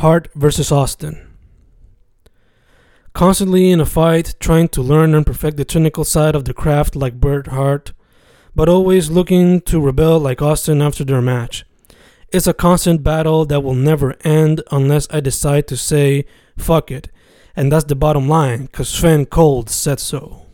Hart versus Austin. Constantly in a fight, trying to learn and perfect the technical side of the craft like Bret Hart, but always looking to rebel like Austin after their match. It's a constant battle that will never end unless I decide to say, fuck it. And that's the bottom line, cause Stone Cold said so.